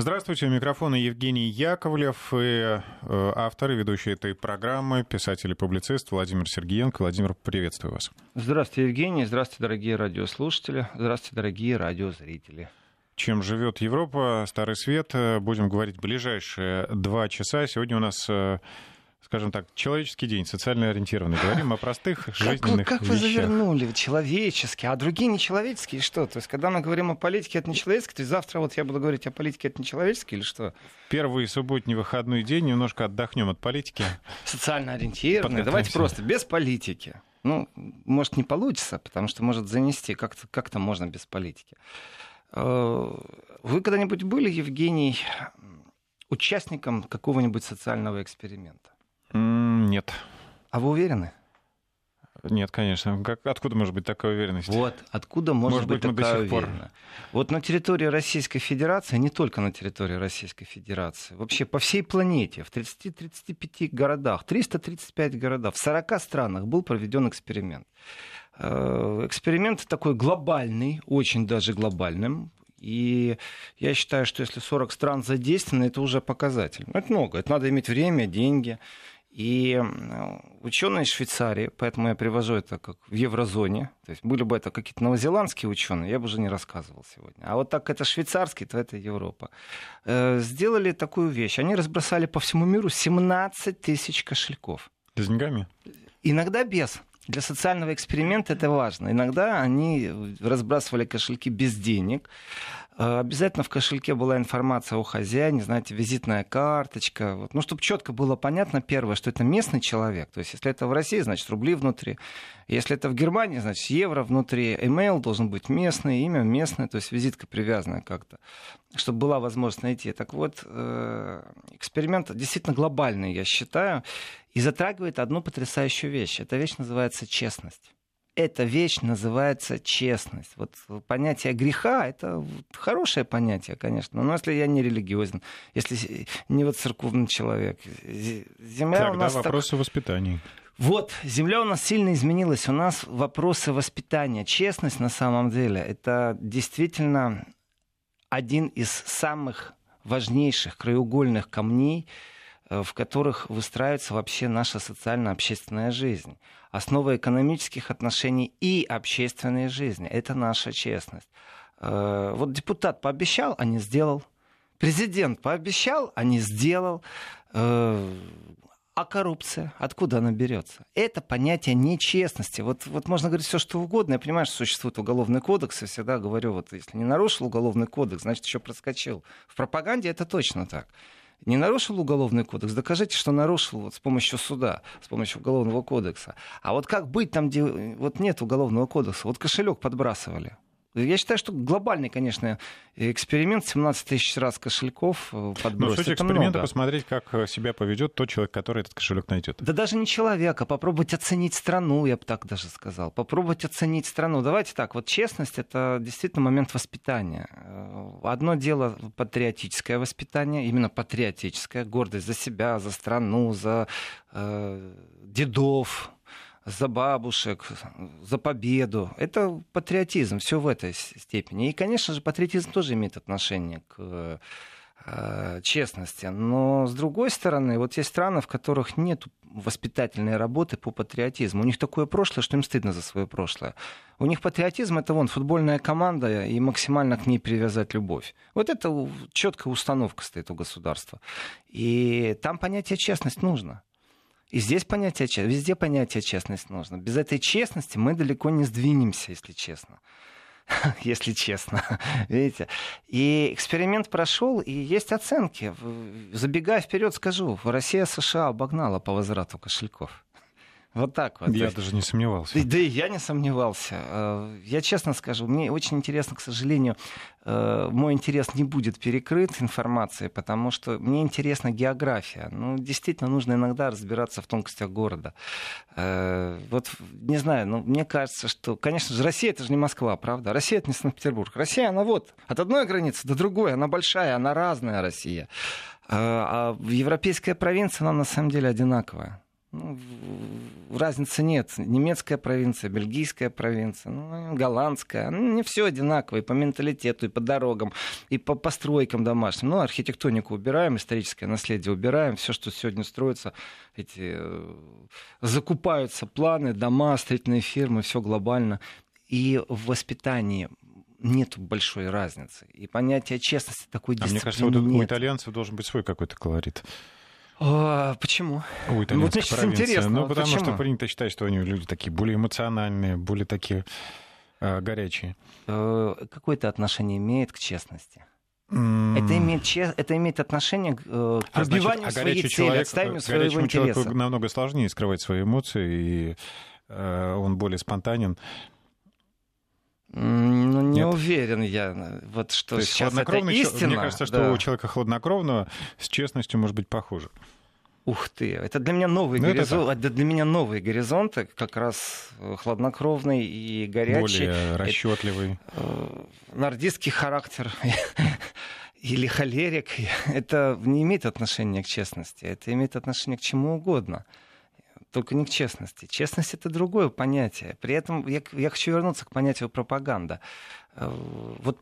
Здравствуйте, у микрофона Евгений Яковлев и э, автор и ведущий этой программы, писатель и публицист Владимир Сергеенко. Владимир, приветствую вас. Здравствуйте, Евгений. Здравствуйте, дорогие радиослушатели. Здравствуйте, дорогие радиозрители. Чем живет Европа, Старый Свет, будем говорить ближайшие два часа. Сегодня у нас э, скажем так, человеческий день, социально ориентированный. Говорим о простых жизненных как, как вы завернули, человеческий, а другие нечеловеческие, что? То есть, когда мы говорим о политике, это нечеловеческий, то есть завтра вот я буду говорить о политике, это нечеловеческий или что? Первый субботний выходной день, немножко отдохнем от политики. Социально ориентированный, давайте просто без политики. Ну, может, не получится, потому что может занести, как-то как можно без политики. Э, вы когда-нибудь были, Евгений, участником какого-нибудь социального эксперимента? Нет. А вы уверены? Нет, конечно. Как, откуда может быть такая уверенность? Вот, откуда может, может быть, быть такая уверенность? Вот на территории Российской Федерации, не только на территории Российской Федерации, вообще по всей планете, в 30-35 городах, 335 городах, в 40 странах был проведен эксперимент. Э, эксперимент такой глобальный, очень даже глобальным. И я считаю, что если 40 стран задействованы, это уже показатель. Это много. Это надо иметь время, деньги. И ученые из Швейцарии, поэтому я привожу это как в еврозоне, то есть были бы это какие-то новозеландские ученые, я бы уже не рассказывал сегодня. А вот так это швейцарский, то это Европа. Э, сделали такую вещь. Они разбросали по всему миру 17 тысяч кошельков. С деньгами? Иногда без. Для социального эксперимента это важно. Иногда они разбрасывали кошельки без денег. Э, обязательно в кошельке была информация о хозяине, знаете, визитная карточка. Вот. Ну, чтобы четко было понятно, первое, что это местный человек. То есть, если это в России, значит, рубли внутри. Если это в Германии, значит, евро внутри. Email должен быть местный, имя местное, то есть визитка привязанная как-то, чтобы была возможность найти. Так вот, э, эксперимент действительно глобальный, я считаю, и затрагивает одну потрясающую вещь. Эта вещь называется честность эта вещь называется честность. Вот понятие греха — это хорошее понятие, конечно, но если я не религиозен, если не вот церковный человек. Земля Тогда у нас вопросы так... воспитания. Вот, земля у нас сильно изменилась. У нас вопросы воспитания. Честность на самом деле — это действительно один из самых важнейших краеугольных камней, в которых выстраивается вообще наша социально-общественная жизнь основа экономических отношений и общественной жизни. Это наша честность. Э, вот депутат пообещал, а не сделал. Президент пообещал, а не сделал. Э, а коррупция, откуда она берется? Это понятие нечестности. Вот, вот можно говорить все, что угодно. Я понимаю, что существует уголовный кодекс, и всегда говорю, вот если не нарушил уголовный кодекс, значит, еще проскочил. В пропаганде это точно так не нарушил уголовный кодекс, докажите, что нарушил вот с помощью суда, с помощью уголовного кодекса. А вот как быть там, где вот нет уголовного кодекса? Вот кошелек подбрасывали. Я считаю, что глобальный, конечно, эксперимент 17 тысяч раз кошельков э, подбросить. Ну, суть эксперимента много. посмотреть, как э, себя поведет тот человек, который этот кошелек найдет. Да даже не человек, а попробовать оценить страну, я бы так даже сказал. Попробовать оценить страну. Давайте так, вот честность — это действительно момент воспитания. Э, одно дело патриотическое воспитание, именно патриотическое, гордость за себя, за страну, за э, дедов, за бабушек, за победу. Это патриотизм, все в этой степени. И, конечно же, патриотизм тоже имеет отношение к э, честности. Но, с другой стороны, вот есть страны, в которых нет воспитательной работы по патриотизму. У них такое прошлое, что им стыдно за свое прошлое. У них патриотизм это вон футбольная команда и максимально к ней привязать любовь. Вот это четкая установка стоит у государства. И там понятие честность нужно. И здесь понятие честности, везде понятие честность нужно. Без этой честности мы далеко не сдвинемся, если честно. если честно. Видите? И эксперимент прошел, и есть оценки. Забегая вперед, скажу, Россия США обогнала по возврату кошельков. Вот так вот. Я есть, даже не сомневался. Да и я не сомневался. Э, я честно скажу, мне очень интересно, к сожалению, э, мой интерес не будет перекрыт информацией, потому что мне интересна география. Ну, действительно, нужно иногда разбираться в тонкостях города. Э, вот, не знаю, но мне кажется, что, конечно же, Россия это же не Москва, правда? Россия это не Санкт-Петербург. Россия, она вот от одной границы до другой, она большая, она разная Россия. А европейская провинция, она на самом деле одинаковая. Ну, разницы нет. Немецкая провинция, бельгийская провинция, ну, голландская. Ну, не все одинаково и по менталитету, и по дорогам, и по постройкам домашним. Ну, архитектонику убираем, историческое наследие убираем. Все, что сегодня строится, эти э, закупаются планы, дома, строительные фирмы, все глобально. И в воспитании нет большой разницы. И понятие честности такой дисциплины а мне кажется, вот у итальянцев должен быть свой какой-то колорит. А, почему? У итальянской вот, значит. Интересно. Ну, потому почему? что принято считать, что они люди такие более эмоциональные, более такие э, горячие. Э, какое-то отношение имеет к честности? Mm. Это, имеет, это имеет отношение к э, а пробиванию а своей цели, человек, отстаиванию своего интереса. человеку намного сложнее скрывать свои эмоции, и э, он более спонтанен. Ну, не Нет. уверен я, вот что То есть сейчас это истина. Мне кажется, что да. у человека хладнокровного с честностью может быть похоже. Ух ты, это для меня новый ну, горизонт, это для меня новые горизонты, как раз э, хладнокровный и горячий. Более расчетливый. Э, нордистский характер или холерик, это не имеет отношения к честности, это имеет отношение к чему угодно только не к честности. Честность это другое понятие. При этом я, я хочу вернуться к понятию пропаганда. Э, вот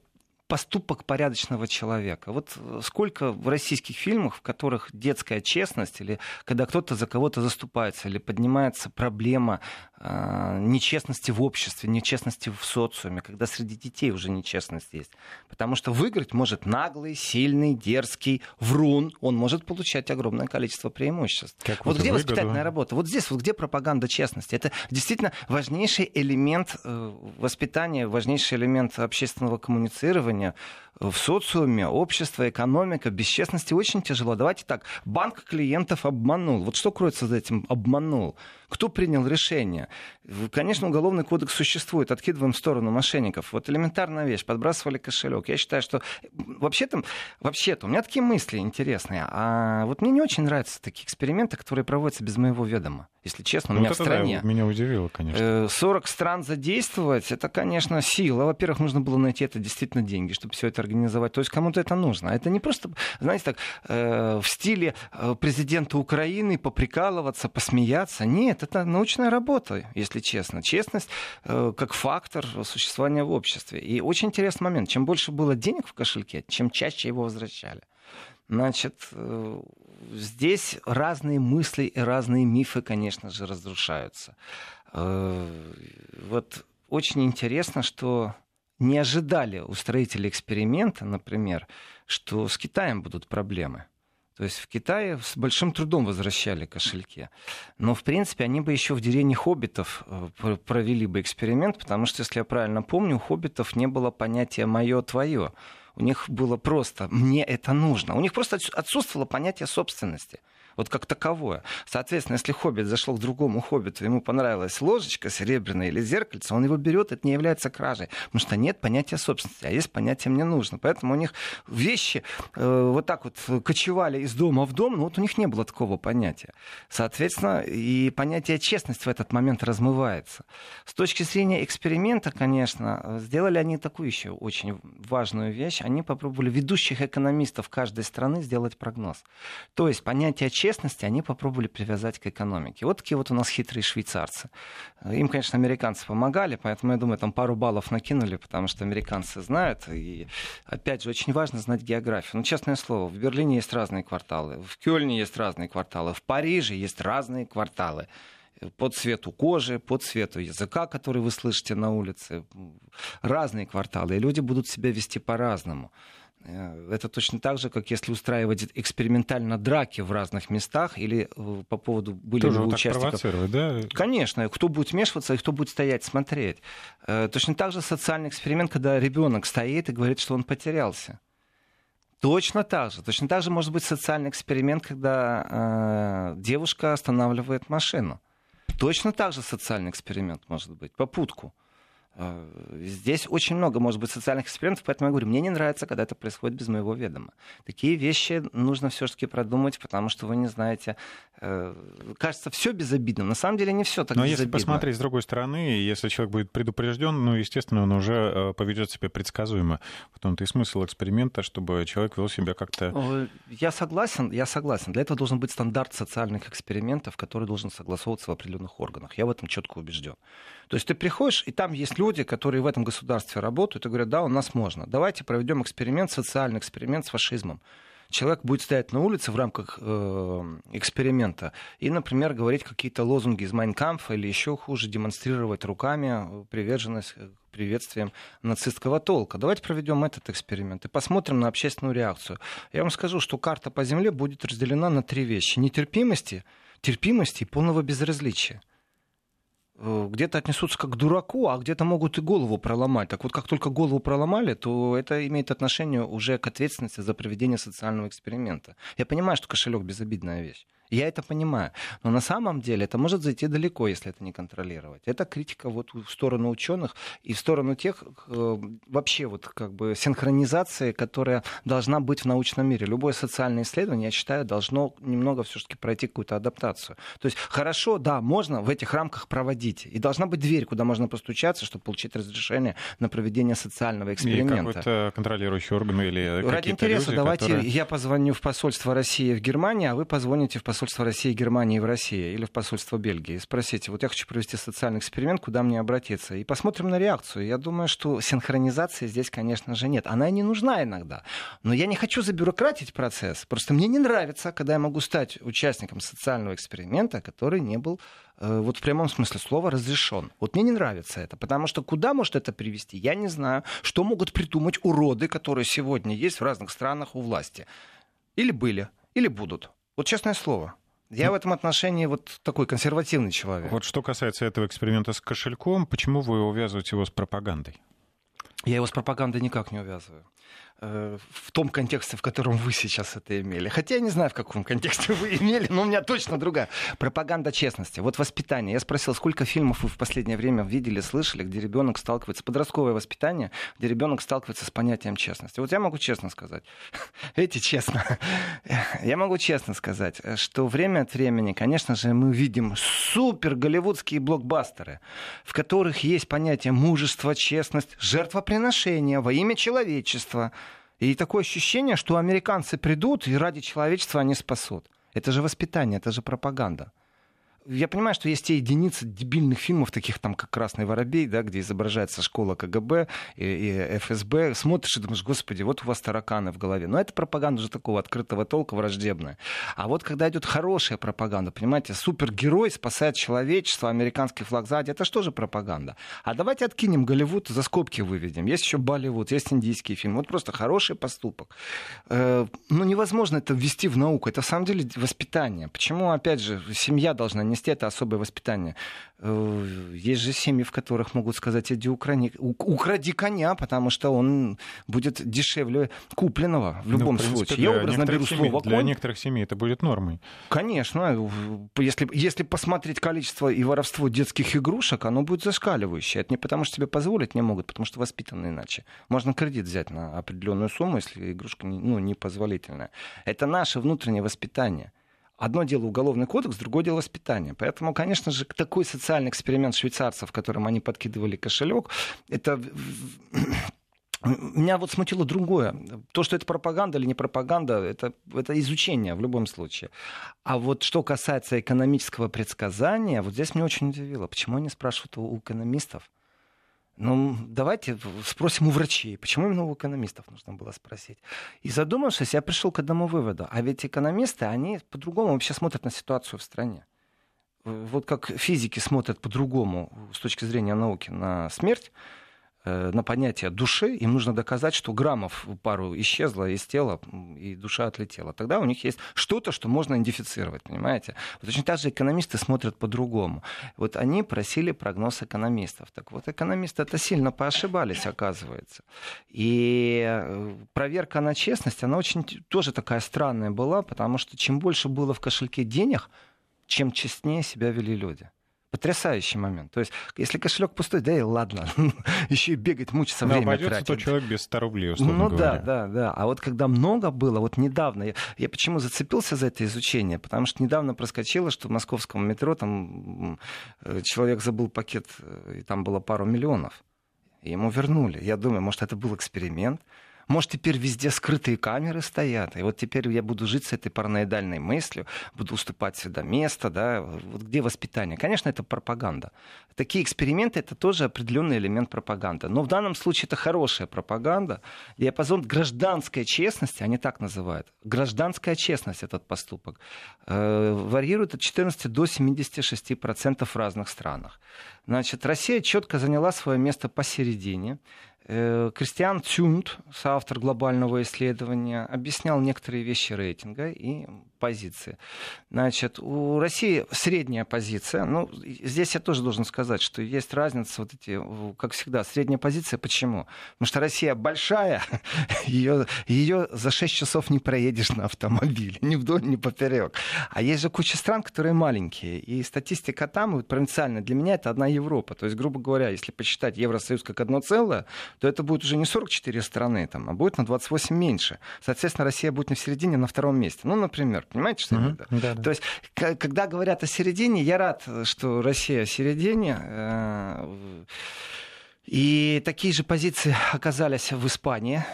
поступок порядочного человека. Вот э, сколько в российских фильмах, в которых детская честность, или когда кто-то за кого-то заступается, или поднимается проблема э, нечестности в обществе, нечестности в социуме, когда среди детей уже нечестность есть. Потому что выиграть может наглый, сильный, дерзкий, врун. Он может получать огромное количество преимуществ. Как вот где выгоду. воспитательная работа? Вот здесь, вот где пропаганда честности? Это действительно важнейший элемент э, воспитания, важнейший элемент общественного коммуницирования уровня в социуме, общество, экономика, без честности очень тяжело. Давайте так, банк клиентов обманул. Вот что кроется за этим обманул? Кто принял решение? Конечно, уголовный кодекс существует, откидываем в сторону мошенников. Вот элементарная вещь, подбрасывали кошелек. Я считаю, что вообще-то, вообще-то у меня такие мысли интересные. А вот мне не очень нравятся такие эксперименты, которые проводятся без моего ведома. Если честно, у ну, меня вот в стране. Да, меня удивило, конечно. 40 э, стран задействовать, это, конечно, сила. Во-первых, нужно было найти это действительно деньги, чтобы все это организовать. То есть кому-то это нужно. Это не просто, знаете, так, э, в стиле э, президента Украины поприкалываться, посмеяться. Нет, это научная работа, если честно. Честность э, как фактор существования в обществе. И очень интересный момент. Чем больше было денег в кошельке, чем чаще его возвращали. Значит, э, здесь разные мысли и разные мифы, конечно же, разрушаются. Э, вот очень интересно, что не ожидали устроители эксперимента, например, что с Китаем будут проблемы. То есть в Китае с большим трудом возвращали кошельки. Но, в принципе, они бы еще в деревне хоббитов э, провели бы эксперимент, потому что, если я правильно помню, у хоббитов не было понятия «моё-твоё». У них было просто «мне это нужно». У них просто отсутствовало понятие собственности вот как таковое. Соответственно, если хоббит зашел к другому хоббиту, ему понравилась ложечка серебряная или зеркальце, он его берет, это не является кражей, потому что нет понятия собственности, а есть понятие «мне нужно». Поэтому у них вещи э, вот так вот кочевали из дома в дом, но вот у них не было такого понятия. Соответственно, и понятие честности в этот момент размывается. С точки зрения эксперимента, конечно, сделали они такую еще очень важную вещь. Они попробовали ведущих экономистов каждой страны сделать прогноз. То есть понятие честности честности они попробовали привязать к экономике. Вот такие вот у нас хитрые швейцарцы. Им, конечно, американцы помогали, поэтому, я думаю, там пару баллов накинули, потому что американцы знают. И, опять же, очень важно знать географию. Ну, честное слово, в Берлине есть разные кварталы, в Кёльне есть разные кварталы, в Париже есть разные кварталы по цвету кожи, по цвету языка, который вы слышите на улице. Разные кварталы. И люди будут себя вести по-разному. Э, это точно так же, как если устраивать экспериментально драки в разных местах или э, по поводу были Тоже ли вот участников. да? Конечно, кто будет вмешиваться и кто будет стоять смотреть. Э, точно так же социальный эксперимент, когда ребенок стоит и говорит, что он потерялся. Точно так же. Точно так же может быть социальный эксперимент, когда э, девушка останавливает машину. Точно так же социальный эксперимент может быть. Попутку. Э, здесь очень много, может быть, социальных экспериментов, поэтому я говорю, мне не нравится, когда это происходит без моего ведома. Такие вещи нужно все-таки продумать, потому что вы не знаете, э, кажется, все безобидно. На самом деле не все так Но безобидно. если посмотреть с другой стороны, если человек будет предупрежден, ну, естественно, он уже э, поведет себя предсказуемо. В том-то и смысл эксперимента, чтобы человек вел себя как-то... Я согласен, я согласен. Для этого должен быть стандарт социальных экспериментов, который должен согласовываться в определенных органах. Я в этом четко убежден. То есть ты приходишь, и там есть люди, которые в этом государстве работают, и говорят, да, у нас можно. Давайте проведем эксперимент, социальный эксперимент с фашизмом человек будет стоять на улице в рамках э, эксперимента и, например, говорить какие-то лозунги из Майнкамфа или еще хуже, демонстрировать руками приверженность приветствием нацистского толка. Давайте проведем этот эксперимент и посмотрим на общественную реакцию. Я вам скажу, что карта по Земле будет разделена на три вещи. Нетерпимости, терпимости и полного безразличия. Э, где-то отнесутся как к дураку, а где-то могут и голову проломать. Так вот, как только голову проломали, то это имеет отношение уже к ответственности за проведение социального эксперимента. Я понимаю, что кошелек безобидная вещь. Я это понимаю. Но на самом деле это может зайти далеко, если это не контролировать. Это критика вот в сторону ученых и в сторону тех э, вообще вот как бы синхронизации, которая должна быть в научном мире. Любое социальное исследование, я считаю, должно немного все-таки пройти какую-то адаптацию. То есть хорошо, да, можно в этих рамках проводить. И должна быть дверь, куда можно постучаться, чтобы получить разрешение на проведение социального эксперимента. И какой-то контролирующий орган или Ради интереса люди, давайте которые... я позвоню в посольство России в Германии, а вы позвоните в посольство посольство России и Германии в России или в посольство Бельгии спросите, вот я хочу провести социальный эксперимент, куда мне обратиться? И посмотрим на реакцию. Я думаю, что синхронизации здесь, конечно же, нет. Она и не нужна иногда. Но я не хочу забюрократить процесс. Просто мне не нравится, когда я могу стать участником социального эксперимента, который не был э, вот в прямом смысле слова разрешен. Вот мне не нравится это, потому что куда может это привести, я не знаю. Что могут придумать уроды, которые сегодня есть в разных странах у власти. Или были, или будут. Вот честное слово. Я ну, в этом отношении вот такой консервативный человек. Вот что касается этого эксперимента с кошельком, почему вы увязываете его с пропагандой? Я его с пропагандой никак не увязываю. Э, в том контексте, в котором вы сейчас это имели. Хотя я не знаю, в каком контексте вы имели, но у меня точно другая. Пропаганда честности. Вот воспитание. Я спросил, сколько фильмов вы в последнее время видели, слышали, где ребенок сталкивается, подростковое воспитание, где ребенок сталкивается с понятием честности. Вот я могу честно сказать, эти честно, я могу честно сказать, что время от времени, конечно же, мы видим супер голливудские блокбастеры, в которых есть понятие мужества, честность, жертвоприношение во имя человечества – и такое ощущение, что американцы придут и ради человечества они спасут. Это же воспитание, это же пропаганда я понимаю, что есть те единицы дебильных фильмов, таких там, как «Красный воробей», да, где изображается школа КГБ и, и ФСБ. Смотришь и думаешь, господи, вот у вас тараканы в голове. Но это пропаганда уже такого открытого толка, враждебная. А вот когда идет хорошая пропаганда, понимаете, супергерой спасает человечество, американский флаг сзади, это что же пропаганда? А давайте откинем Голливуд, за скобки выведем. Есть еще Болливуд, есть индийский фильм. Вот просто хороший поступок. Э, ну, невозможно это ввести в науку. Это, в самом деле, воспитание. Почему, опять же, семья должна не нести это особое воспитание. Э, есть же семьи, в которых могут сказать, иди украни, укради коня, потому что он будет дешевле купленного в ну, любом ну, в принципе, случае. Я образно беру семей, слово Для некоторых семей это будет нормой. Конечно. Если, если посмотреть количество и воровство детских игрушек, оно будет зашкаливающее. Это не потому, что тебе позволить не могут, потому что воспитаны иначе. Можно кредит взять на определенную сумму, если игрушка ну, непозволительная. Это наше внутреннее воспитание. Одно дело уголовный кодекс, другое дело воспитание. Поэтому, конечно же, такой социальный эксперимент швейцарцев, в котором они подкидывали кошелек, это меня вот смутило другое. То, что это пропаганда или не пропаганда, это, это изучение в любом случае. А вот что касается экономического предсказания, вот здесь меня очень удивило. Почему они спрашивают у экономистов? Ну, давайте спросим у врачей, почему именно у экономистов нужно было спросить. И задумавшись, я пришел к одному выводу. А ведь экономисты, они по-другому вообще смотрят на ситуацию в стране. Вот как физики смотрят по-другому с точки зрения науки на смерть, на понятие души, им нужно доказать, что граммов пару исчезло из тела, и душа отлетела. Тогда у них есть что-то, что можно идентифицировать, понимаете? Вот точно так же экономисты смотрят по-другому. Вот они просили прогноз экономистов. Так вот, экономисты это сильно поошибались, оказывается. И э, проверка на честность, она очень тоже такая странная была, потому что чем больше было в кошельке денег, чем честнее себя вели люди. Потрясающий момент. То есть, если кошелек пустой, да и ладно, еще и бегать, мучиться, Но время тратить. то человек без 100 рублей, условно Ну говоря. да, да, да. А вот когда много было, вот недавно, я, я почему зацепился за это изучение? Потому что недавно проскочило, что в московском метро там э, человек забыл пакет, э, и там было пару миллионов. И ему вернули. Я думаю, может, это был эксперимент. Может, теперь везде скрытые камеры стоят, и вот теперь я буду жить с этой параноидальной мыслью, буду уступать сюда место, да, вот где воспитание? Конечно, это пропаганда. Такие эксперименты — это тоже определенный элемент пропаганды. Но в данном случае это хорошая пропаганда. Диапазон гражданской честности, они так называют, гражданская честность этот поступок, э, варьирует от 14 до 76% в разных странах. Значит, Россия четко заняла свое место посередине. Э, Кристиан Цюнд, соавтор глобального исследования, объяснял некоторые вещи рейтинга и позиции. Значит, у России средняя позиция. Ну, здесь я тоже должен сказать, что есть разница, вот эти, как всегда, средняя позиция. Почему? Потому что Россия большая, ее, ее за 6 часов не проедешь на автомобиле, ни вдоль, ни поперек. А есть же куча стран, которые маленькие. И статистика там, вот, провинциальная, для меня это одна Европа. То есть, грубо говоря, если посчитать Евросоюз как одно целое, то это будет уже не 44 страны, там, а будет на 28 меньше. Соответственно, Россия будет на середине, на втором месте. Ну, например, Понимаете, что uh-huh. Да, да. То есть, когда говорят о середине, я рад, что Россия в середине. Э, и такие же позиции оказались в Испании.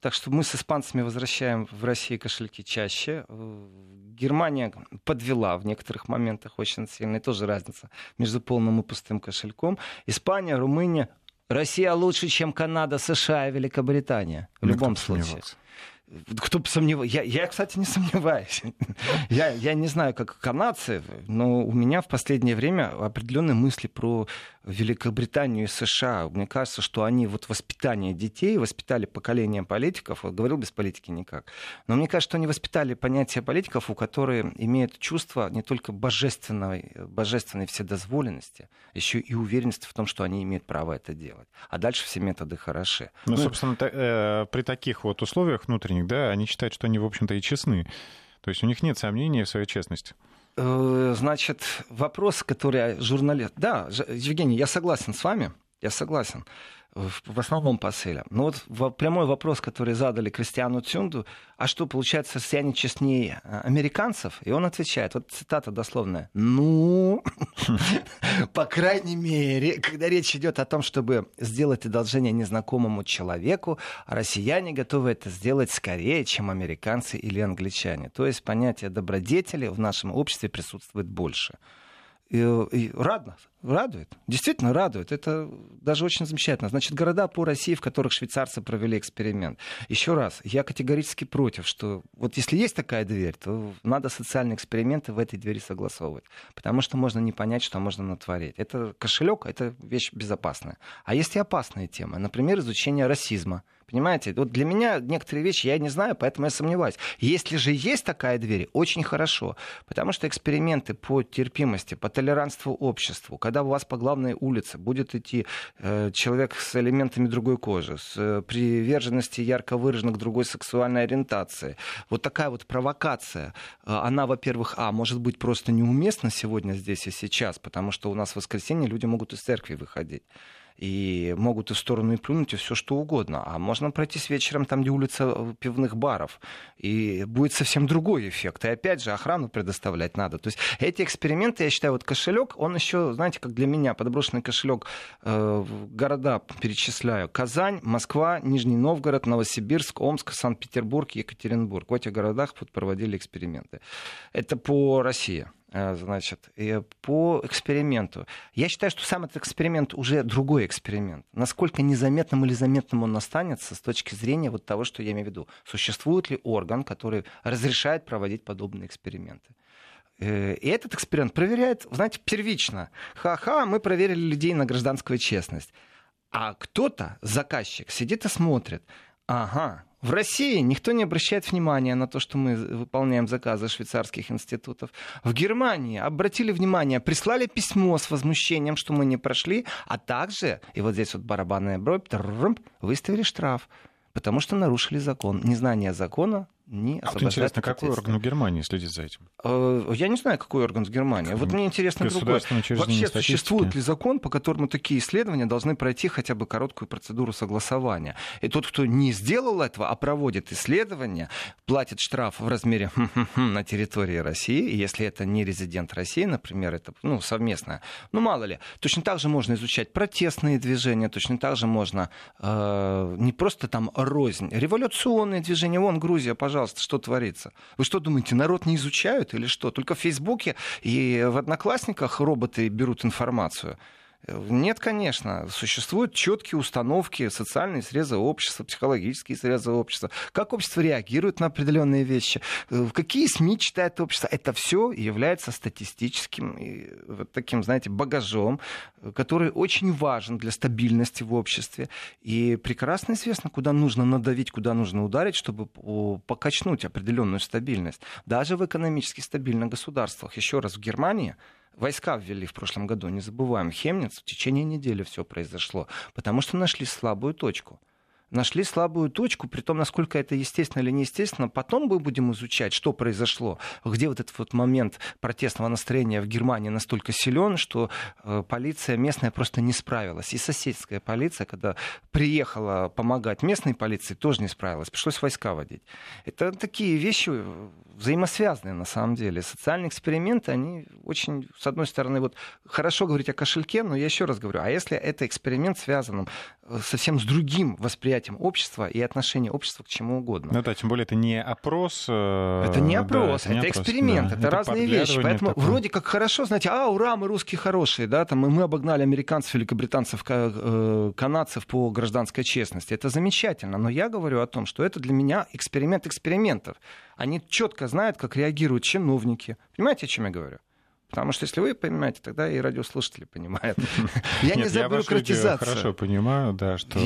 Так что мы с испанцами возвращаем в Россию кошельки чаще. Германия подвела в некоторых моментах очень сильно. И тоже разница между полным и пустым кошельком. Испания, Румыния. Россия лучше, чем Канада, США и Великобритания. В Никто любом случае. Кто бы сомневался? Я, я, кстати, не сомневаюсь. я, я не знаю, как канадцы, но у меня в последнее время определенные мысли про Великобританию и США. Мне кажется, что они вот воспитание детей, воспитали поколение политиков, вот говорил без политики никак, но мне кажется, что они воспитали понятие политиков, у которых имеют чувство не только божественной, божественной вседозволенности, еще и уверенности в том, что они имеют право это делать. А дальше все методы хороши. Ну, ну собственно, э, при таких вот условиях внутренних, да, они считают, что они, в общем-то, и честны. То есть у них нет сомнений в своей честности. Э, значит, вопрос, который журналист... Да, Евгений, я согласен с вами, я согласен в основном посыле. Но вот прямой вопрос, который задали Кристиану Цюнду, а что, получается, россияне честнее э, американцев? И он отвечает, вот цитата дословная, ну, по крайней мере, когда речь идет о том, чтобы сделать одолжение незнакомому человеку, россияне готовы это сделать скорее, чем американцы или англичане. То есть понятие добродетели в нашем обществе присутствует больше. И, и радно, радует, действительно радует. Это даже очень замечательно. Значит, города по России, в которых швейцарцы провели эксперимент. Еще раз, я категорически против, что вот если есть такая дверь, то надо социальные эксперименты в этой двери согласовывать. Потому что можно не понять, что можно натворить. Это кошелек, это вещь безопасная. А есть и опасные темы. Например, изучение расизма. Понимаете, вот для меня некоторые вещи я не знаю, поэтому я сомневаюсь. Если же есть такая дверь, очень хорошо. Потому что эксперименты по терпимости, по толерантству обществу, когда у вас по главной улице будет идти э, человек с элементами другой кожи, с э, приверженностью ярко выраженной к другой сексуальной ориентации, вот такая вот провокация, э, она, во-первых, а, может быть просто неуместна сегодня здесь и сейчас, потому что у нас в воскресенье люди могут из церкви выходить и могут и в сторону и плюнуть, и все что угодно. А можно пройтись вечером там, где улица э, пивных баров, и будет совсем другой эффект. И опять же, охрану предоставлять надо. То есть эти эксперименты, я считаю, вот кошелек, он еще, знаете, как для меня, подброшенный кошелек, э, города перечисляю. Казань, Москва, Нижний Новгород, Новосибирск, Омск, Санкт-Петербург, Екатеринбург. В этих городах вот проводили эксперименты. Это по России. Э, значит, по эксперименту. Я считаю, что сам этот эксперимент уже другой эксперимент. Насколько незаметным или заметным он останется с точки зрения вот того, что я имею в виду. Существует ли орган, который разрешает проводить подобные эксперименты? Э, и этот эксперимент проверяет, знаете, первично. Ха-ха, мы проверили людей на гражданскую честность. А кто-то, заказчик, сидит и смотрит. Ага, в России никто не обращает внимания на то, что мы выполняем заказы швейцарских институтов. В Германии обратили внимание, прислали письмо с возмущением, что мы не прошли, а также, и вот здесь вот барабанная бровь, выставили штраф, потому что нарушили закон. Незнание закона не а вот интересно, какой орган в Германии следит за этим? Э, я не знаю, какой орган в Германии. Вот мне интересно другое. Вообще существует ли закон, по которому такие исследования должны пройти хотя бы короткую процедуру согласования? И тот, кто не сделал этого, а проводит исследования, платит штраф в размере на территории России, если это не резидент России, например, это ну, совместное. Ну, мало ли. Точно так же можно изучать протестные движения, точно так же можно э, не просто там рознь, революционные движения. Вон Грузия, пожалуйста, пожалуйста, что творится? Вы что думаете, народ не изучают или что? Только в Фейсбуке и в Одноклассниках роботы берут информацию. Нет, конечно. Существуют четкие установки, социальные срезы общества, психологические срезы общества. Как общество реагирует на определенные вещи, э, какие СМИ читает общество. Это все является статистическим вот таким, знаете, багажом, который очень важен для стабильности в обществе. И прекрасно известно, куда нужно надавить, куда нужно ударить, чтобы покачнуть определенную стабильность. Даже в экономически стабильных государствах. Еще раз, в Германии Войска ввели в прошлом году, не забываем, Хемниц, в течение недели все произошло, потому что нашли слабую точку нашли слабую точку, при том, насколько это естественно или неестественно. Потом мы будем изучать, что произошло, где вот этот вот момент протестного настроения в Германии настолько силен, что э, полиция местная просто не справилась. И соседская полиция, когда приехала помогать местной полиции, тоже не справилась. Пришлось войска водить. Это такие вещи взаимосвязанные на самом деле. Социальные эксперименты, они очень, с одной стороны, вот хорошо говорить о кошельке, но я еще раз говорю, а если это эксперимент связан э, совсем с другим восприятием общества и отношения общества к чему угодно. Ну да, тем более это не опрос. Э, это не опрос, да, это, это эксперимент, да. это, это разные вещи. Поэтому такое. вроде как хорошо, знаете, а, ура, мы русские хорошие, да, там, мы обогнали американцев, великобританцев, э, канадцев по гражданской честности. Это замечательно, но я говорю о том, что это для меня эксперимент экспериментов. Они четко знают, как реагируют чиновники. Понимаете, о чем я говорю? Потому что если вы понимаете, тогда и радиослушатели понимают. Я не за бюрократизацию. Я хорошо понимаю, да, что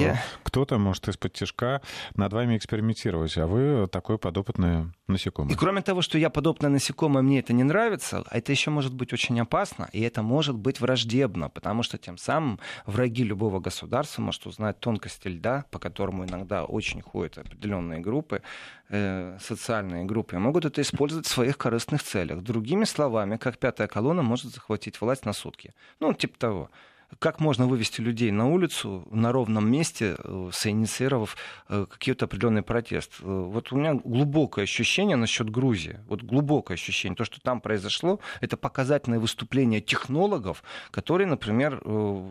кто-то может из-под тяжка над вами экспериментировать, а вы такой подопытный насекомое. И кроме того, что я подобное насекомое, мне это не нравится, это еще может быть очень опасно, и это может быть враждебно, потому что тем самым враги любого государства может узнать тонкости льда, по которому иногда очень ходят определенные группы, э, социальные группы, и могут это использовать в своих корыстных целях. Другими словами, как пятая колонна может захватить власть на сутки. Ну, типа того как можно вывести людей на улицу на ровном месте, э, соинициировав э, какой-то определенный протест. Э, вот у меня глубокое ощущение насчет Грузии. Вот глубокое ощущение. То, что там произошло, это показательное выступление технологов, которые, например,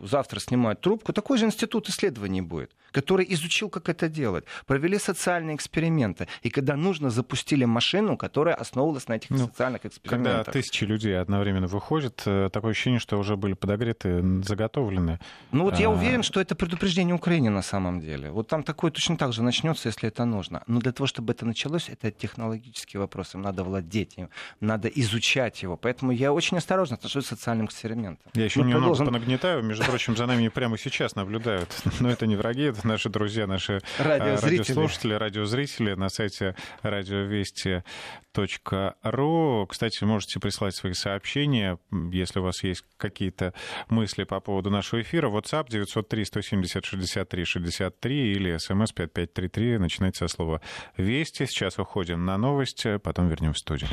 завтра снимают трубку. Такой же институт исследований будет, который изучил, как это делать. Провели социальные эксперименты. И когда нужно, запустили машину, которая основывалась на этих ну, социальных экспериментах. Когда тысячи людей одновременно выходят, такое ощущение, что уже были подогреты заготовки подготовлены. Ну вот я а. уверен, что это предупреждение Украине на самом деле. Вот там такое точно так же начнется, если это нужно. Но для того, чтобы это началось, это технологический вопрос. Им надо владеть им, надо изучать его. Поэтому я очень осторожно отношусь к социальным экспериментам. Я еще ну, немного продолжим... понагнетаю. Между прочим, за нами прямо сейчас наблюдают. Но это не враги, это наши друзья, наши а, радиослушатели, радиозрители на сайте радиовести ру. Кстати, можете прислать свои сообщения, если у вас есть какие-то мысли по поводу нашего эфира. WhatsApp 903-170-63-63 или смс 5533. Начинайте со слова «Вести». Сейчас уходим на новости, потом вернем в студию.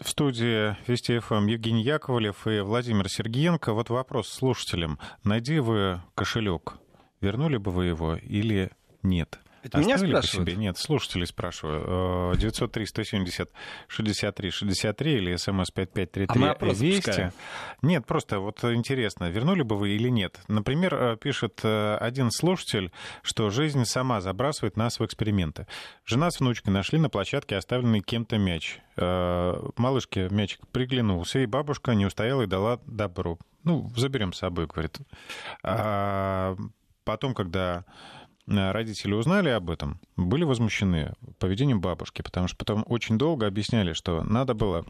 В студии Вести ФМ Евгений Яковлев и Владимир Сергеенко. Вот вопрос слушателям. Найди вы кошелек. Вернули бы вы его или нет? Это меня спрашивают? Себе? Нет, слушатели спрашиваю. 903-170-63-63 или смс-5533 а мы опрос 200. Пускаем. Нет, просто вот интересно, вернули бы вы или нет? Например, э, пишет э, один слушатель, что жизнь сама забрасывает нас в эксперименты. Жена с внучкой нашли на площадке оставленный кем-то мяч. Э, малышке мячик приглянулся, и бабушка не устояла и дала добро. Ну, заберем с собой, говорит. А потом, когда Э, родители узнали об этом, были возмущены поведением бабушки, потому что потом очень долго объясняли, что надо было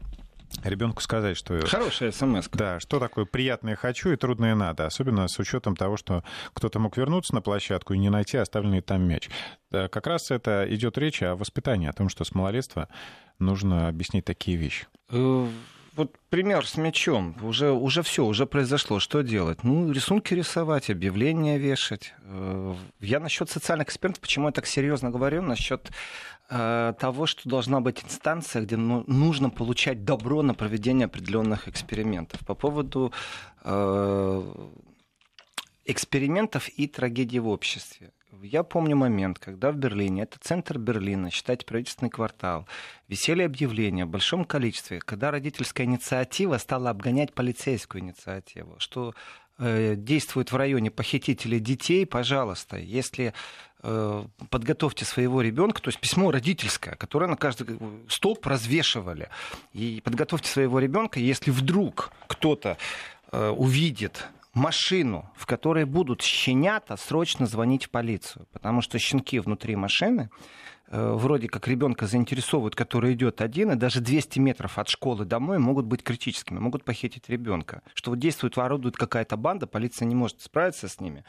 ребенку сказать, что... Хорошая смс. Да, что такое приятное хочу и трудное надо. Особенно с учетом того, что кто-то мог вернуться на площадку и не найти оставленный там мяч. Как раз это идет речь о воспитании, о том, что с малолетства нужно объяснить такие вещи. Вот пример с мячом. Уже, уже все, уже произошло. Что делать? Ну, рисунки рисовать, объявления вешать. Э, я насчет социальных экспертов, почему я так серьезно говорю, насчет э, того, что должна быть инстанция, где ну, нужно получать добро на проведение определенных экспериментов. По поводу э, экспериментов и трагедии в обществе. Я помню момент, когда в Берлине, это центр Берлина, считайте правительственный квартал, висели объявления в большом количестве, когда родительская инициатива стала обгонять полицейскую инициативу, что э, действуют в районе похитители детей, пожалуйста, если э, подготовьте своего ребенка, то есть письмо родительское, которое на каждый столб развешивали, и подготовьте своего ребенка, если вдруг кто-то э, увидит машину, в которой будут щенята, срочно звонить в полицию. Потому что щенки внутри машины э, вроде как ребенка заинтересовывают, который идет один, и даже 200 метров от школы домой могут быть критическими, могут похитить ребенка. Что вот действует, вооружит какая-то банда, полиция не может справиться с ними.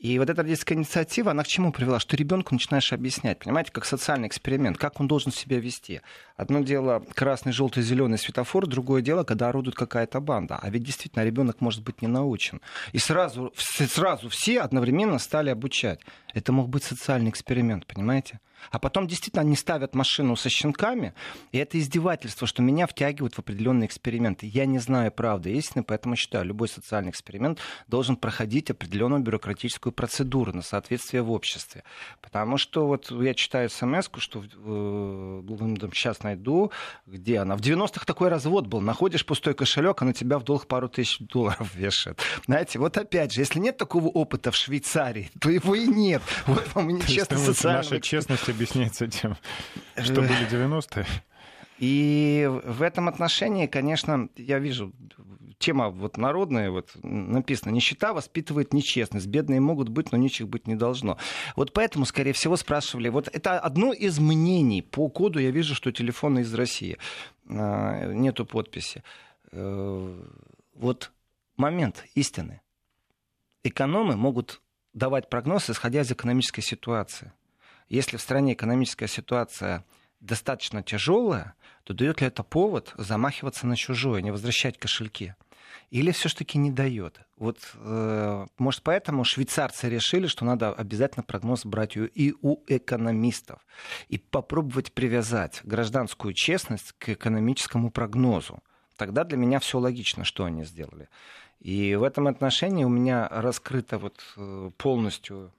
И вот эта родительская инициатива, она к чему привела? Что ребенку начинаешь объяснять, понимаете, как социальный эксперимент, как он должен себя вести. Одно дело красный, желтый, зеленый светофор, другое дело, когда орудует какая-то банда. А ведь действительно ребенок может быть не научен. И сразу, сразу все одновременно стали обучать. Это мог быть социальный эксперимент, понимаете? А потом действительно они ставят машину со щенками, и это издевательство, что меня втягивают в определенные эксперименты. Я не знаю правды истины, поэтому считаю, любой социальный эксперимент должен проходить определенную бюрократическую процедуру на соответствие в обществе. Потому что вот я читаю смс что э, сейчас найду, где она. В 90-х такой развод был. Находишь пустой кошелек, а на тебя в долг пару тысяч долларов вешают. Знаете, вот опять же, если нет такого опыта в Швейцарии, то его и нет. Вот вам и нечестно социального... Наша честность объясняется тем, что были 90-е. И в этом отношении, конечно, я вижу, тема вот народная, вот написано, нищета воспитывает нечестность. Бедные могут быть, но ничего быть не должно. Вот поэтому, скорее всего, спрашивали. Вот это одно из мнений. По коду я вижу, что телефоны из России. А, нету подписи. Э, вот момент истины. Экономы могут давать прогноз, исходя из экономической ситуации. Если в стране экономическая ситуация достаточно тяжелая, то дает ли это повод замахиваться на чужое, не возвращать кошельки? Или все-таки не дает? Вот, э, может, поэтому швейцарцы решили, что надо обязательно прогноз брать и у экономистов. И попробовать привязать гражданскую честность к экономическому прогнозу. Тогда для меня все логично, что они сделали. И в этом отношении у меня раскрыто вот э, полностью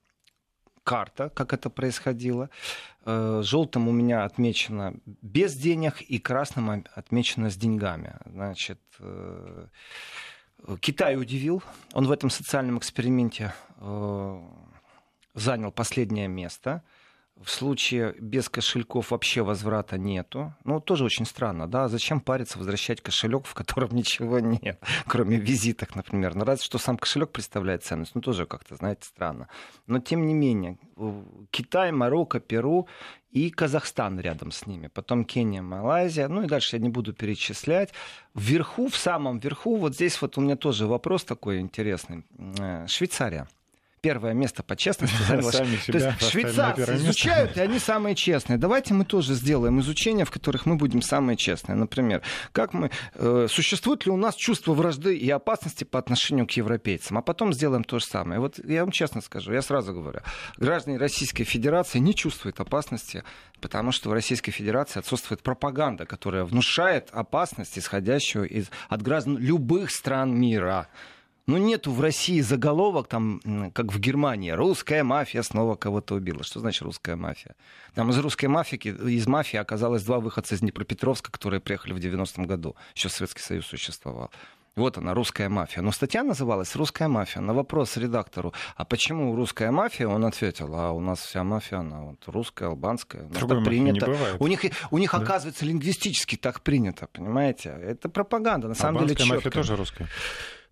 карта, как это происходило. Э, Желтым у меня отмечено без денег и красным отмечено с деньгами. Значит, э, Китай удивил. Он в этом социальном эксперименте занял последнее место. В случае без кошельков вообще возврата нету. Ну, тоже очень странно, да? Зачем париться, возвращать кошелек, в котором ничего нет, кроме визиток, например? Ну, разве что сам кошелек представляет ценность. Ну, тоже как-то, знаете, странно. Но, тем не менее, Китай, Марокко, Перу и Казахстан рядом с ними. Потом Кения, Малайзия. Ну и дальше я не буду перечислять. Вверху, в самом верху, вот здесь вот у меня тоже вопрос такой интересный. Э, Швейцария первое место по честности заняла. То есть швейцарцы изучают, и они самые честные. Давайте мы тоже сделаем изучения, в которых мы будем самые честные. Например, как мы, э, существует ли у нас чувство вражды и опасности по отношению к европейцам, а потом сделаем то же самое. Вот я вам честно скажу, я сразу говорю, граждане Российской Федерации не чувствуют опасности, потому что в Российской Федерации отсутствует пропаганда, которая внушает опасность, исходящую из, от граждан любых стран мира. Ну, нету в России заголовок, там, как в Германии, русская мафия снова кого-то убила. Что значит русская мафия? Там из русской мафии, из мафии оказалось два выходца из Днепропетровска, которые приехали в 90-м году. Еще Советский Союз существовал. Вот она, русская мафия. Но статья называлась «Русская мафия». На вопрос редактору, а почему русская мафия, он ответил, а у нас вся мафия, она вот русская, албанская. Другой принято. Не бывает. У них, у них да. оказывается, лингвистически так принято, понимаете? Это пропаганда, на самом Албанская деле мафия тоже русская.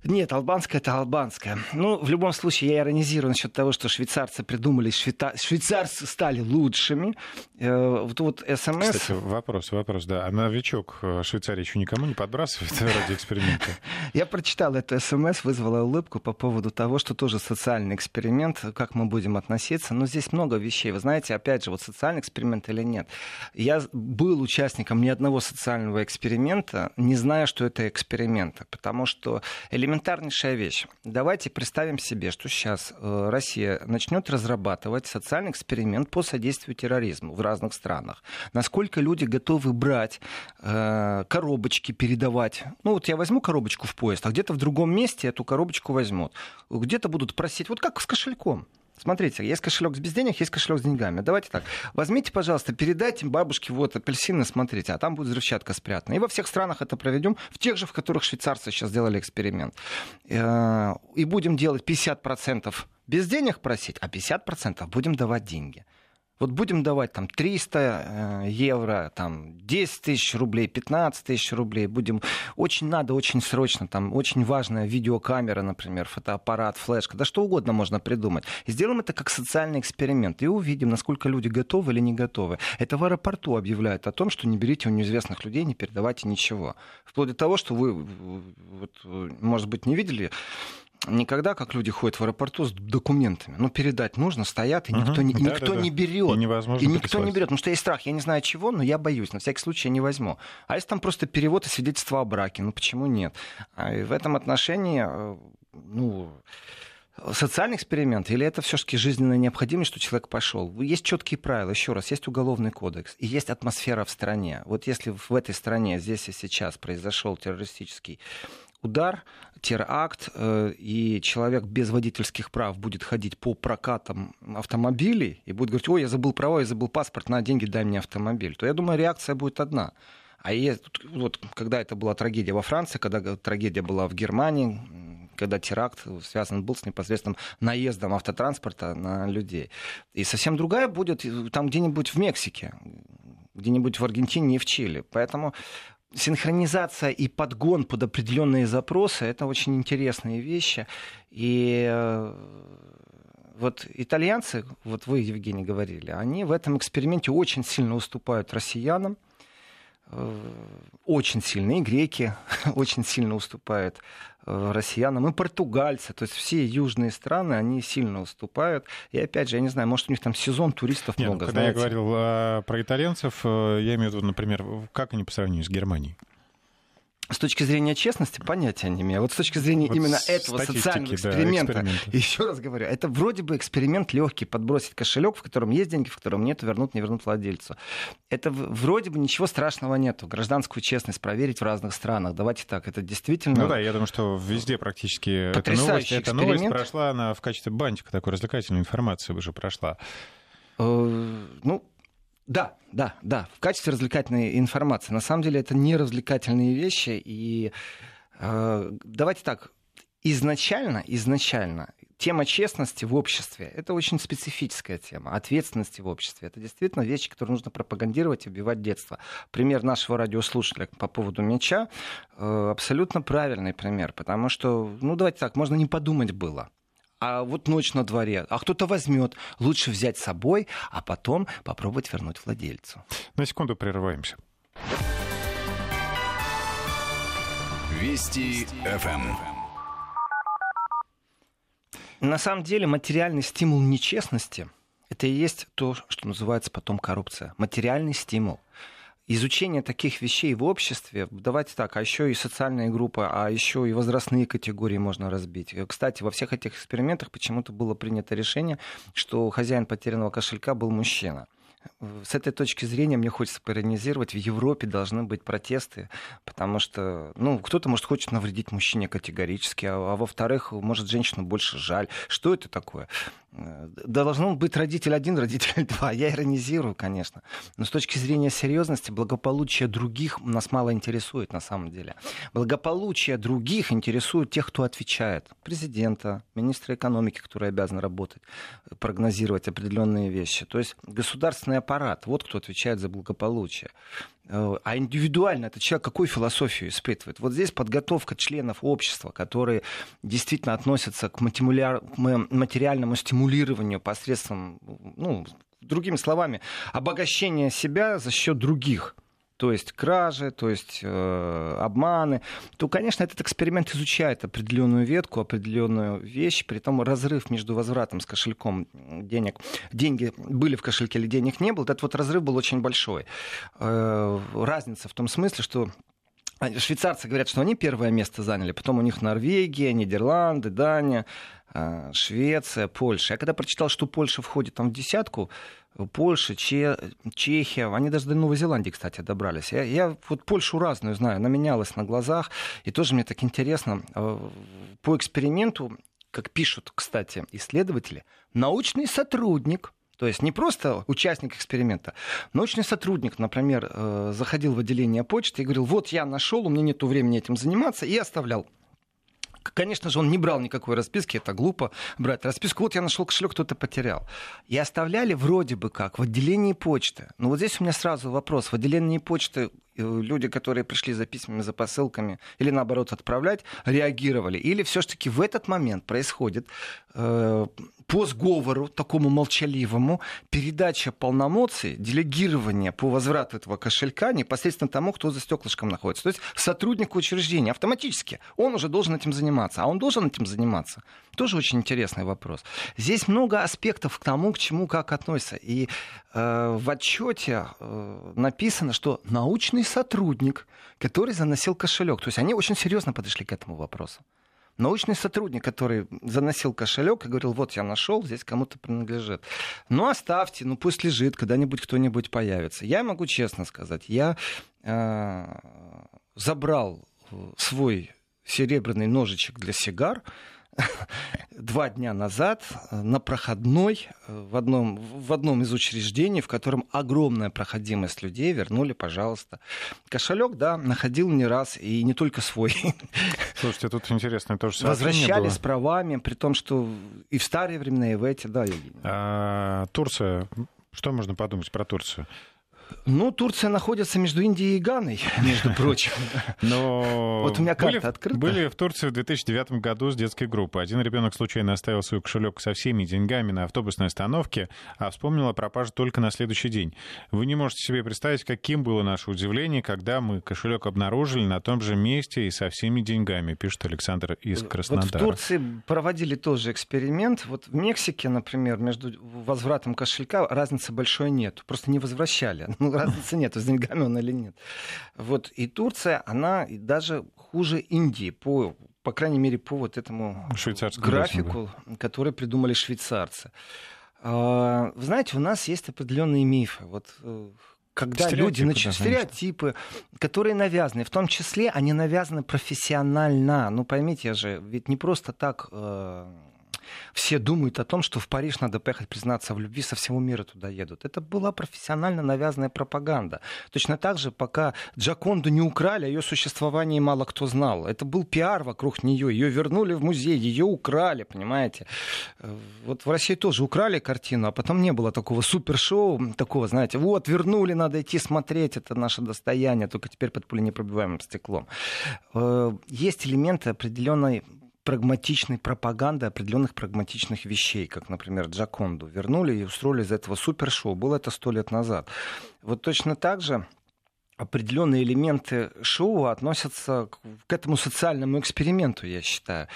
Нет, албанская это албанская. Ну, в любом случае, я иронизирую насчет того, что швейцарцы придумали, швейта... швейцарцы стали лучшими. Э, вот, вот СМС... Кстати, вопрос, вопрос, да. А новичок э, Швейцарии еще никому не подбрасывает ради эксперимента? Я прочитал эту СМС, вызвала улыбку по поводу того, что тоже социальный эксперимент, как мы будем относиться. Но здесь много вещей. Вы знаете, опять же, вот социальный эксперимент или нет. Я был участником ни одного социального эксперимента, не зная, что это эксперимент. Потому что элемент элементарнейшая вещь. Давайте представим себе, что сейчас э, Россия начнет разрабатывать социальный эксперимент по содействию терроризму в разных странах. Насколько люди готовы брать э, коробочки, передавать. Ну вот я возьму коробочку в поезд, а где-то в другом месте эту коробочку возьмут. Где-то будут просить, вот как с кошельком. Смотрите, есть кошелек без денег, есть кошелек с деньгами. Давайте так. Возьмите, пожалуйста, передайте бабушке вот апельсины, смотрите, а там будет взрывчатка спрятана. И во всех странах это проведем, в тех же, в которых швейцарцы сейчас сделали эксперимент. Э, и будем делать 50% без денег просить, а 50% будем давать деньги. Вот будем давать там 300 э, евро, там 10 тысяч рублей, 15 тысяч рублей. Будем... Очень надо, очень срочно. Там очень важная видеокамера, например, фотоаппарат, флешка. Да что угодно можно придумать. Сделаем это как социальный эксперимент. И увидим, насколько люди готовы или не готовы. Это в аэропорту объявляют о том, что не берите у неизвестных людей, не передавайте ничего. Вплоть до того, что вы, вот, может быть, не видели никогда, как люди ходят в аэропорту с документами. Ну, передать нужно, стоят, и никто, угу. не, да, никто да, не берет. И невозможно И никто не берет. Потому что есть страх. Я не знаю чего, но я боюсь. На всякий случай я не возьму. А если там просто перевод и свидетельство о браке, ну почему нет? А в этом отношении, э, ну, социальный эксперимент или это все-таки жизненная необходимость, что человек пошел? Есть четкие правила, еще раз, есть уголовный кодекс и есть атмосфера в стране. Вот если в этой стране здесь и сейчас произошел террористический удар, теракт, э, и человек без водительских прав будет ходить по прокатам автомобилей и будет говорить, ой, я забыл права, я забыл паспорт, на деньги дай мне автомобиль, то я думаю, реакция будет одна. А вот когда это была трагедия во Франции, когда трагедия была в Германии, когда теракт связан был с непосредственным наездом автотранспорта на людей. И совсем другая будет там где-нибудь в Мексике, где-нибудь в Аргентине и в Чили. Поэтому синхронизация и подгон под определенные запросы это очень интересные вещи. И э, вот итальянцы, вот вы, Евгений, говорили, они в этом эксперименте очень сильно уступают россиянам. Э, очень сильно. И греки очень сильно уступают Э, россиянам, и португальцы, то есть все южные страны, они сильно уступают. И опять же, я не знаю, может, у них там сезон туристов Нет, ну, много. Ну, когда знаете? я говорил а, про итальянцев, э, я имею в виду, например, как они по сравнению с Германией? С точки зрения честности понятия не имею. Вот с точки зрения вот именно этого социального эксперимента, да, еще раз говорю, это вроде бы эксперимент легкий, подбросить кошелек, в котором есть деньги, в котором нет, вернут, не вернут владельцу. Это вроде бы ничего страшного нету. Гражданскую честность проверить в разных странах. Давайте так, это действительно... Ну да, я думаю, что везде практически эта новость, эта новость прошла она в качестве бантика, такой развлекательной информации уже прошла. Э, ну, да, да, да, в качестве развлекательной информации. На самом деле это не развлекательные вещи. И э, давайте так, изначально, изначально тема честности в обществе — это очень специфическая тема. Ответственности в обществе — это действительно вещи, которые нужно пропагандировать и убивать детство. Пример нашего радиослушателя по поводу меча э, абсолютно правильный пример, потому что, ну давайте так, можно не подумать было а вот ночь на дворе, а кто-то возьмет. Лучше взять с собой, а потом попробовать вернуть владельцу. На секунду прерываемся. Вести ФМ. На самом деле материальный стимул нечестности – это и есть то, что называется потом коррупция. Материальный стимул изучение таких вещей в обществе, давайте так, а еще и социальные группы, а еще и возрастные категории можно разбить. Кстати, во всех этих экспериментах почему-то было принято решение, что хозяин потерянного кошелька был мужчина с этой точки зрения мне хочется поиронизировать. В Европе должны быть протесты, потому что, ну, кто-то, может, хочет навредить мужчине категорически, а, а во-вторых, может, женщину больше жаль. Что это такое? Должно быть родитель один, родитель два. Я иронизирую, конечно. Но с точки зрения серьезности, благополучие других нас мало интересует на самом деле. Благополучие других интересует тех, кто отвечает. Президента, министра экономики, который обязан работать, прогнозировать определенные вещи. То есть государственный аппарат, вот кто отвечает за благополучие. Э, а индивидуально этот человек какую философию испытывает. Вот здесь подготовка членов общества, которые действительно относятся к материальному стимулированию посредством, ну, другими словами, обогащения себя за счет других – то есть кражи, то есть э, обманы, то, конечно, этот эксперимент изучает определенную ветку, определенную вещь, при том разрыв между возвратом с кошельком денег, деньги были в кошельке или денег не было, этот вот разрыв был очень большой. Э, разница в том смысле, что Швейцарцы говорят, что они первое место заняли, потом у них Норвегия, Нидерланды, Дания, э, Швеция, Польша. Я когда прочитал, что Польша входит там в десятку, Польша, Че, Чехия, они даже до Новой Зеландии, кстати, добрались. Я, я вот Польшу разную знаю, она менялась на глазах, и тоже мне так интересно, э, по эксперименту, как пишут, кстати, исследователи, научный сотрудник, то есть не просто участник эксперимента. Научный сотрудник, например, э, заходил в отделение почты и говорил, вот я нашел, у меня нет времени этим заниматься, и оставлял Конечно же, он не брал никакой расписки, это глупо брать расписку. Вот я нашел кошелек, кто-то потерял. И оставляли вроде бы как в отделении почты. Но вот здесь у меня сразу вопрос. В отделении почты люди, которые пришли за письмами, за посылками, или наоборот отправлять, реагировали? Или все-таки в этот момент происходит э, по сговору, такому молчаливому, передача полномочий, делегирование по возврату этого кошелька непосредственно тому, кто за стеклышком находится. То есть сотруднику учреждения автоматически. Он уже должен этим заниматься. А он должен этим заниматься? Тоже очень интересный вопрос. Здесь много аспектов к тому, к чему как относится. И э, в отчете э, написано, что научный сотрудник, который заносил кошелек. То есть они очень серьезно подошли к этому вопросу научный сотрудник, который заносил кошелек и говорил, вот я нашел, здесь кому-то принадлежит. Ну оставьте, ну пусть лежит, когда-нибудь кто-нибудь появится. Я могу честно сказать, я э, забрал свой серебряный ножичек для сигар, два дня назад э, на проходной э, в одном, в одном из учреждений, в котором огромная проходимость людей, вернули, пожалуйста. Кошелек, да, находил не раз, и не только свой. Слушайте, тут интересно тоже Возвращались с правами, при том, что и в старые времена, и в эти, да. А, Турция, что можно подумать про Турцию? Ну, Турция находится между Индией и Ганой, между прочим. Но вот у меня карта были, открыта. Были в Турции в 2009 году с детской группой. Один ребенок случайно оставил свой кошелек со всеми деньгами на автобусной остановке, а вспомнил о пропаже только на следующий день. Вы не можете себе представить, каким было наше удивление, когда мы кошелек обнаружили на том же месте и со всеми деньгами, пишет Александр из Краснодара. Вот в Турции проводили тоже эксперимент. Вот в Мексике, например, между возвратом кошелька разницы большой нет. Просто не возвращали ну, разницы нет, с деньгами он или нет. Вот, и Турция, она даже хуже Индии по по крайней мере, по вот этому графику, да. который придумали швейцарцы. А, вы знаете, у нас есть определенные мифы. Вот э, когда люди начинают стереотипы, которые навязаны, в том числе они навязаны профессионально. Ну поймите же, ведь не просто так э, все думают о том, что в Париж надо поехать признаться в любви, со всего мира туда едут. Это была профессионально навязанная пропаганда. Точно так же, пока Джаконду не украли, о ее существовании мало кто знал. Это был пиар вокруг нее. Ее вернули в музей, ее украли, понимаете. Вот в России тоже украли картину, а потом не было такого супершоу, такого, знаете, вот, вернули, надо идти смотреть, это наше достояние, только теперь под пуленепробиваемым стеклом. Э, есть элементы определенной прагматичной пропаганды определенных прагматичных вещей, как, например, Джаконду. Вернули и устроили из этого супершоу. Было это сто лет назад. Вот точно так же определенные элементы шоу относятся к этому социальному эксперименту, я считаю.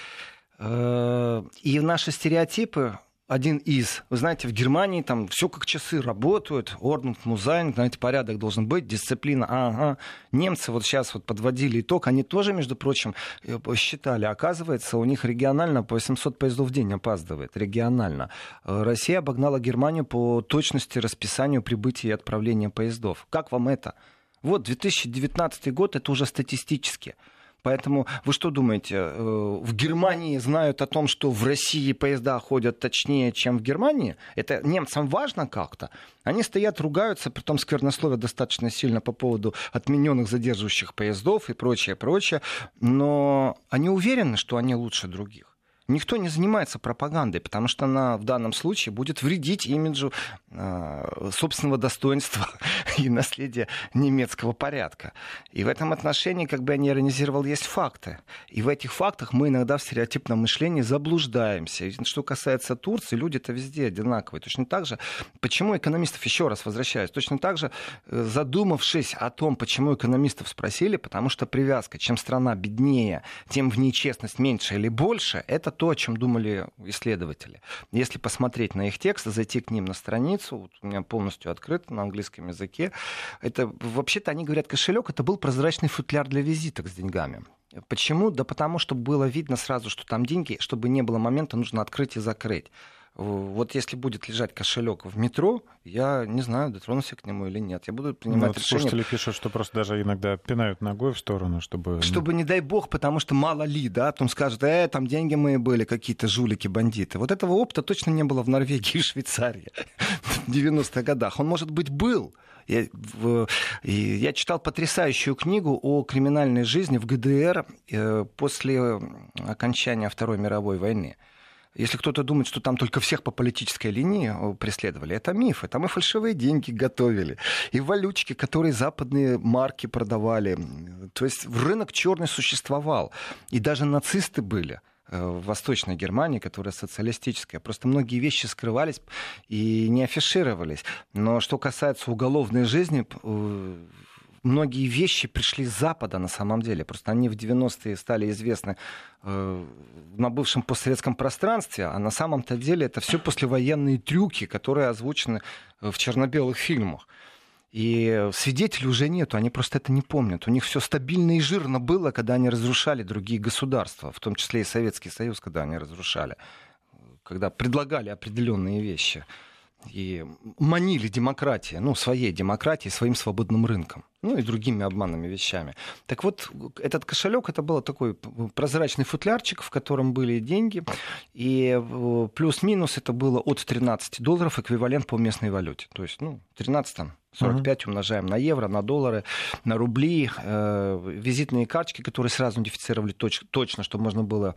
Э, и наши стереотипы один из. Вы знаете, в Германии там все как часы работают, Орднунг, Музайн, знаете, порядок должен быть, дисциплина, ага. Немцы вот сейчас вот подводили итог, они тоже, между прочим, э, считали, оказывается, у них регионально по 800 поездов в день опаздывает, регионально. Э, Россия обогнала Германию по точности расписанию прибытия и отправления поездов. Как вам это? Вот 2019 год, это уже статистически. Поэтому вы что думаете, э, в Германии знают о том, что в России поезда ходят точнее, чем в Германии? Это немцам важно как-то? Они стоят, ругаются, при том сквернословие достаточно сильно по поводу отмененных задерживающих поездов и прочее, прочее, но они уверены, что они лучше других. Никто не занимается пропагандой, потому что она в данном случае будет вредить имиджу э, собственного достоинства и наследия немецкого порядка. И в этом отношении, как бы я не иронизировал, есть факты. И в этих фактах мы иногда в стереотипном мышлении заблуждаемся. И что касается Турции, люди-то везде одинаковые. Точно так же, почему экономистов, еще раз возвращаюсь, точно так же, э, задумавшись о том, почему экономистов спросили, потому что привязка, чем страна беднее, тем в ней честность меньше или больше, это то, о чем думали исследователи. Если посмотреть на их тексты, зайти к ним на страницу, вот у меня полностью открыто на английском языке, это вообще-то они говорят, кошелек это был прозрачный футляр для визиток с деньгами. Почему? Да потому что было видно сразу, что там деньги, чтобы не было момента, нужно открыть и закрыть. Вот если будет лежать кошелек в метро, я не знаю, дотронусь к нему или нет. Я буду принимать ну, вот решение. Слушатели пишут, что просто даже иногда пинают ногой в сторону, чтобы... Чтобы, не дай бог, потому что мало ли, да, потом скажут, э, там деньги мои были, какие-то жулики, бандиты. Вот этого опыта точно не было в Норвегии и Швейцарии в 90-х годах. Он, может быть, был, я, в, я читал потрясающую книгу о криминальной жизни в ГДР э, после окончания Второй мировой войны. Если кто-то думает, что там только всех по политической линии э, преследовали, это миф. Там и фальшивые деньги готовили, и валютчики, которые западные марки продавали. То есть рынок черный существовал. И даже нацисты были э, в Восточной Германии, которая социалистическая. Просто многие вещи скрывались и не афишировались. Но что касается уголовной жизни, э, многие вещи пришли с Запада на самом деле. Просто они в 90-е стали известны э, на бывшем постсоветском пространстве, а на самом-то деле это все послевоенные трюки, которые озвучены э, в черно-белых фильмах. И свидетелей уже нету, они просто это не помнят. У них все стабильно и жирно было, когда они разрушали другие государства, в том числе и Советский Союз, когда они разрушали, когда предлагали определенные вещи и манили демократии, ну, своей демократией, своим свободным рынком ну и другими обманными вещами. Так вот, этот кошелек это был такой прозрачный футлярчик, в котором были деньги, и плюс-минус это было от 13 долларов эквивалент по местной валюте. То есть, ну, 13 там 45 uh-huh. умножаем на евро, на доллары, на рубли, э, визитные карточки, которые сразу идентифицировали точ- точно, чтобы можно было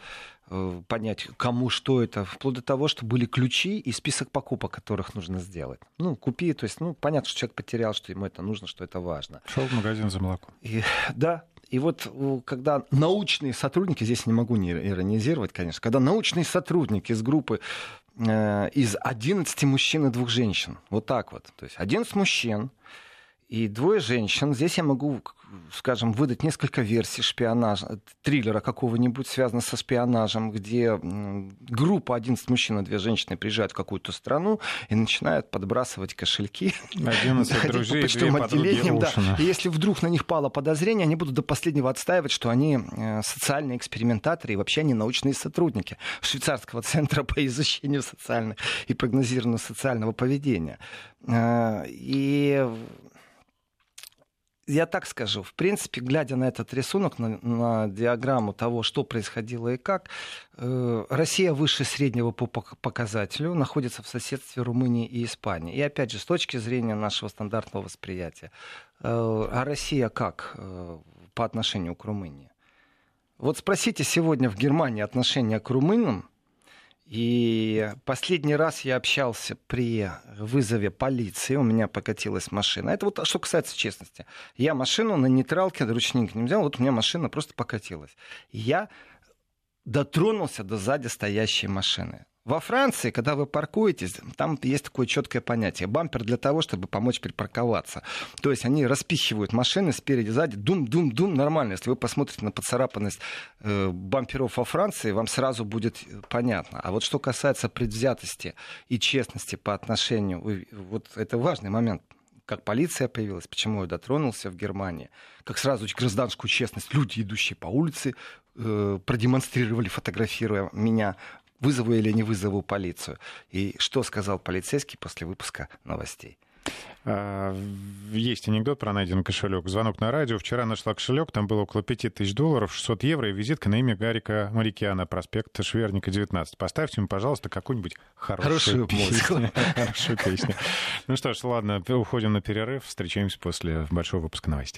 э, понять, кому что это, вплоть до того, что были ключи и список покупок, которых нужно сделать. Ну, купи, то есть, ну, понятно, что человек потерял, что ему это нужно, что это важно. Шел в магазин за молоком. И, да, и вот когда научные сотрудники, здесь не могу не иронизировать, конечно, когда научные сотрудники из группы э, из 11 мужчин и двух женщин, вот так вот, то есть 11 мужчин, и двое женщин. Здесь я могу, скажем, выдать несколько версий шпионажа, триллера какого-нибудь, связанного со шпионажем, где группа 11 мужчин и две женщины приезжают в какую-то страну и начинают подбрасывать кошельки. 11 друзей, по почтовым отделениям. Да. И если вдруг на них пало подозрение, они будут до последнего отстаивать, что они э, социальные экспериментаторы и вообще они научные сотрудники Швейцарского центра по изучению социального и прогнозированию социального поведения. Э, и я так скажу, в принципе, глядя на этот рисунок, на, на диаграмму того, что происходило и как, э, Россия выше среднего по показателю, находится в соседстве Румынии и Испании. И опять же, с точки зрения нашего стандартного восприятия, э, а Россия как э, по отношению к Румынии? Вот спросите сегодня в Германии отношение к румынам, и последний раз я общался при вызове полиции, у меня покатилась машина. Это вот что касается честности. Я машину на нейтралке, ручник не взял, вот у меня машина просто покатилась. Я дотронулся до сзади стоящей машины. Во Франции, когда вы паркуетесь, там есть такое четкое понятие. Бампер для того, чтобы помочь припарковаться. То есть они распихивают машины спереди, сзади. Дум-дум-дум, нормально. Если вы посмотрите на поцарапанность э, бамперов во Франции, вам сразу будет понятно. А вот что касается предвзятости и честности по отношению... Вот это важный момент как полиция появилась, почему я дотронулся в Германии, как сразу гражданскую честность люди, идущие по улице, э, продемонстрировали, фотографируя меня вызову или не вызову полицию. И что сказал полицейский после выпуска новостей? А, есть анекдот про найденный кошелек. Звонок на радио. Вчера нашла кошелек, там было около 5000 долларов, 600 евро и визитка на имя Гарика Марикиана, проспект Шверника, 19. Поставьте мне, пожалуйста, какую-нибудь хорошую, хорошую песню. Хорошую песню. Ну что ж, ладно, уходим на перерыв. Встречаемся после большого выпуска новостей.